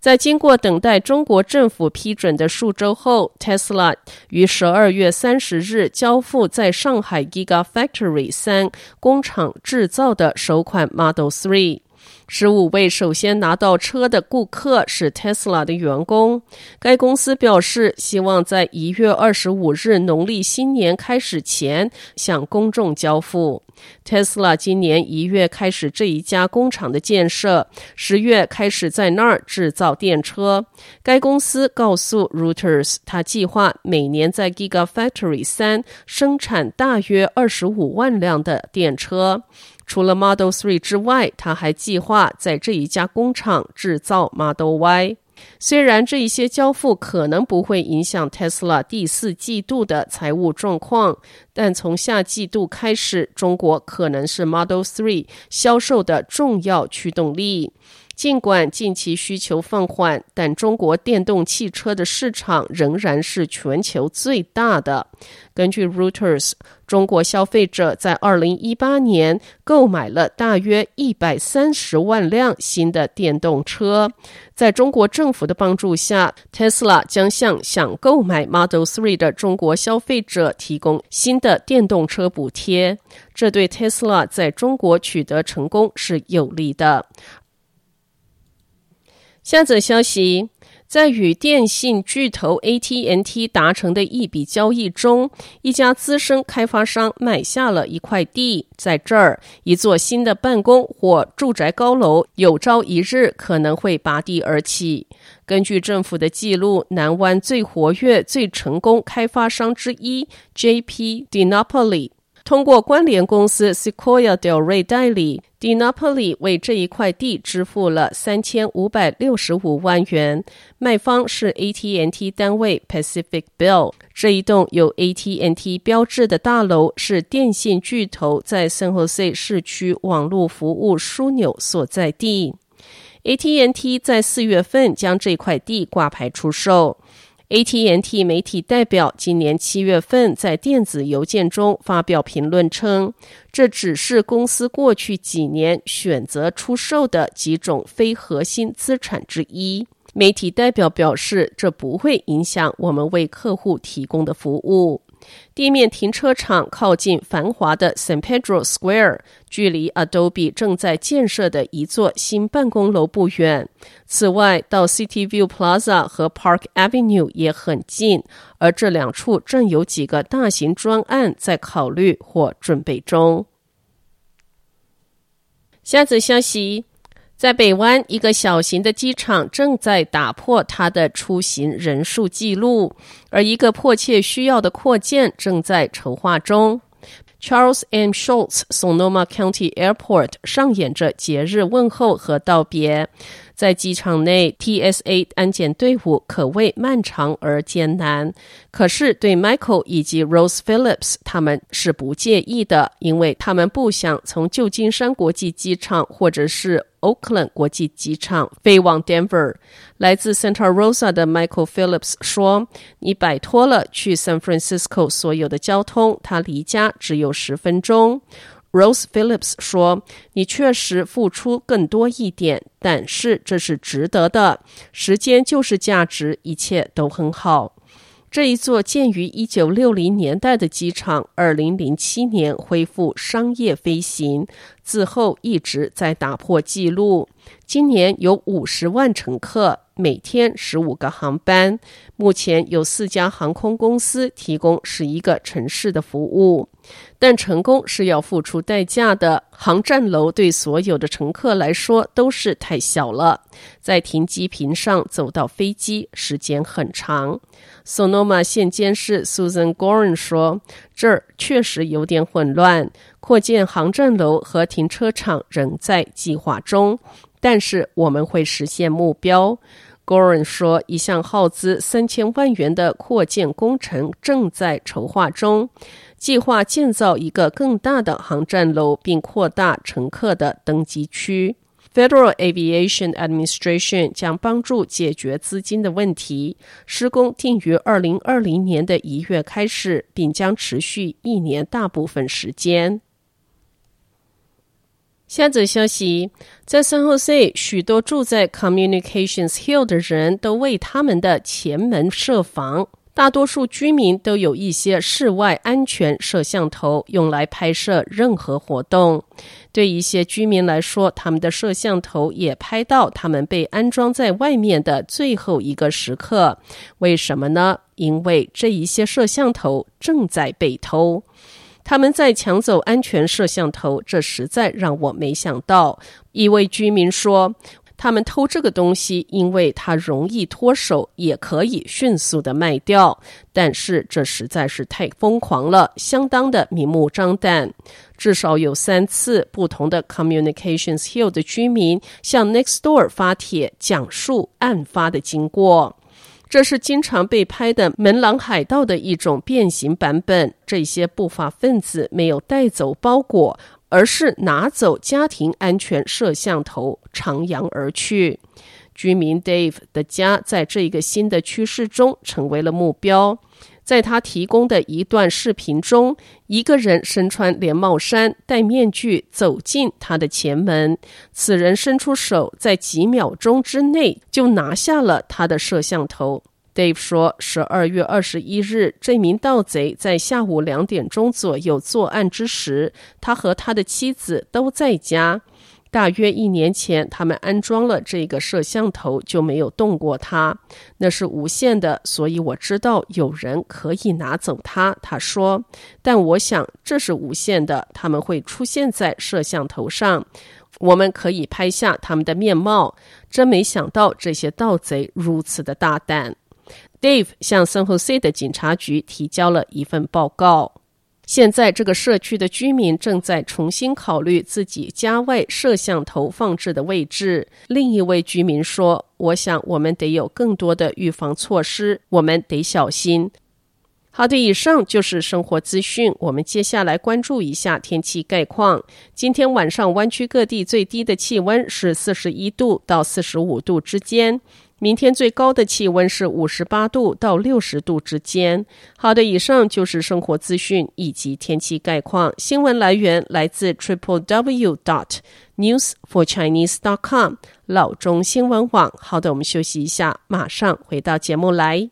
在经过等待中国政府批准的数周后，Tesla 于十二月三十日交付在上海 Gigafactory 三工厂制造的首款 Model Three。十五位首先拿到车的顾客是 Tesla 的员工。该公司表示，希望在一月二十五日农历新年开始前向公众交付。Tesla 今年一月开始这一家工厂的建设，十月开始在那儿制造电车。该公司告诉 Reuters，他计划每年在 Gigafactory 三生产大约二十五万辆的电车。除了 Model 3之外，他还计划在这一家工厂制造 Model Y。虽然这一些交付可能不会影响 Tesla 第四季度的财务状况，但从下季度开始，中国可能是 Model 3销售的重要驱动力。尽管近期需求放缓，但中国电动汽车的市场仍然是全球最大的。根据 Reuters，中国消费者在二零一八年购买了大约一百三十万辆新的电动车。在中国政府的帮助下，Tesla 将向想购买 Model 3的中国消费者提供新的电动车补贴。这对 Tesla 在中国取得成功是有利的。下则消息，在与电信巨头 AT&T 达成的一笔交易中，一家资深开发商买下了一块地，在这儿，一座新的办公或住宅高楼有朝一日可能会拔地而起。根据政府的记录，南湾最活跃、最成功开发商之一 JP DiNapoli。通过关联公司 Sequoia Del Rey 代理，DiNapoli 为这一块地支付了三千五百六十五万元。卖方是 AT&T 单位 Pacific Bell。这一栋有 AT&T 标志的大楼是电信巨头在 San Jose 市区网络服务枢纽所在地。AT&T 在四月份将这块地挂牌出售。AT&T 媒体代表今年七月份在电子邮件中发表评论称，这只是公司过去几年选择出售的几种非核心资产之一。媒体代表表示，这不会影响我们为客户提供的服务。地面停车场靠近繁华的 San Pedro Square，距离 Adobe 正在建设的一座新办公楼不远。此外，到 City View Plaza 和 Park Avenue 也很近，而这两处正有几个大型专案在考虑或准备中。下则消息。在北湾，一个小型的机场正在打破它的出行人数记录，而一个迫切需要的扩建正在筹划中。Charles M. Schultz Sonoma County Airport 上演着节日问候和道别。在机场内，TSA 安检队伍可谓漫长而艰难。可是，对 Michael 以及 Rose Phillips 他们是不介意的，因为他们不想从旧金山国际机场或者是 Oakland 国际机场飞往 Denver。来自 Santa Rosa 的 Michael Phillips 说：“你摆脱了去 San Francisco 所有的交通，他离家只有十分钟。” Rose Phillips 说：“你确实付出更多一点，但是这是值得的。时间就是价值，一切都很好。”这一座建于一九六零年代的机场，二零零七年恢复商业飞行，之后一直在打破纪录。今年有五十万乘客，每天十五个航班。目前有四家航空公司提供十一个城市的服务。但成功是要付出代价的。航站楼对所有的乘客来说都是太小了，在停机坪上走到飞机时间很长。Sonoma 县监事 Susan Gorin 说：“这儿确实有点混乱，扩建航站楼和停车场仍在计划中，但是我们会实现目标。” Goren 说，一项耗资三千万元的扩建工程正在筹划中，计划建造一个更大的航站楼，并扩大乘客的登机区。Federal Aviation Administration 将帮助解决资金的问题。施工定于二零二零年的一月开始，并将持续一年大部分时间。下则消息，在 San Jose，许多住在 Communications Hill 的人都为他们的前门设防。大多数居民都有一些室外安全摄像头，用来拍摄任何活动。对一些居民来说，他们的摄像头也拍到他们被安装在外面的最后一个时刻。为什么呢？因为这一些摄像头正在被偷。他们在抢走安全摄像头，这实在让我没想到。一位居民说，他们偷这个东西，因为它容易脱手，也可以迅速的卖掉。但是这实在是太疯狂了，相当的明目张胆。至少有三次，不同的 Communications Hill 的居民向 Nextdoor 发帖，讲述案发的经过。这是经常被拍的门廊海盗的一种变形版本。这些不法分子没有带走包裹，而是拿走家庭安全摄像头，徜徉而去。居民 Dave 的家在这个新的趋势中成为了目标。在他提供的一段视频中，一个人身穿连帽衫、戴面具走进他的前门。此人伸出手，在几秒钟之内就拿下了他的摄像头。Dave 说，十二月二十一日，这名盗贼在下午两点钟左右作案之时，他和他的妻子都在家。大约一年前，他们安装了这个摄像头，就没有动过它。那是无线的，所以我知道有人可以拿走它。他说，但我想这是无线的，他们会出现在摄像头上，我们可以拍下他们的面貌。真没想到这些盗贼如此的大胆。Dave 向 San Jose 的警察局提交了一份报告。现在，这个社区的居民正在重新考虑自己家外摄像头放置的位置。另一位居民说：“我想我们得有更多的预防措施，我们得小心。”好的，以上就是生活资讯。我们接下来关注一下天气概况。今天晚上湾区各地最低的气温是四十一度到四十五度之间。明天最高的气温是五十八度到六十度之间。好的，以上就是生活资讯以及天气概况。新闻来源来自 triple w dot news for chinese dot com 老中新闻网。好的，我们休息一下，马上回到节目来。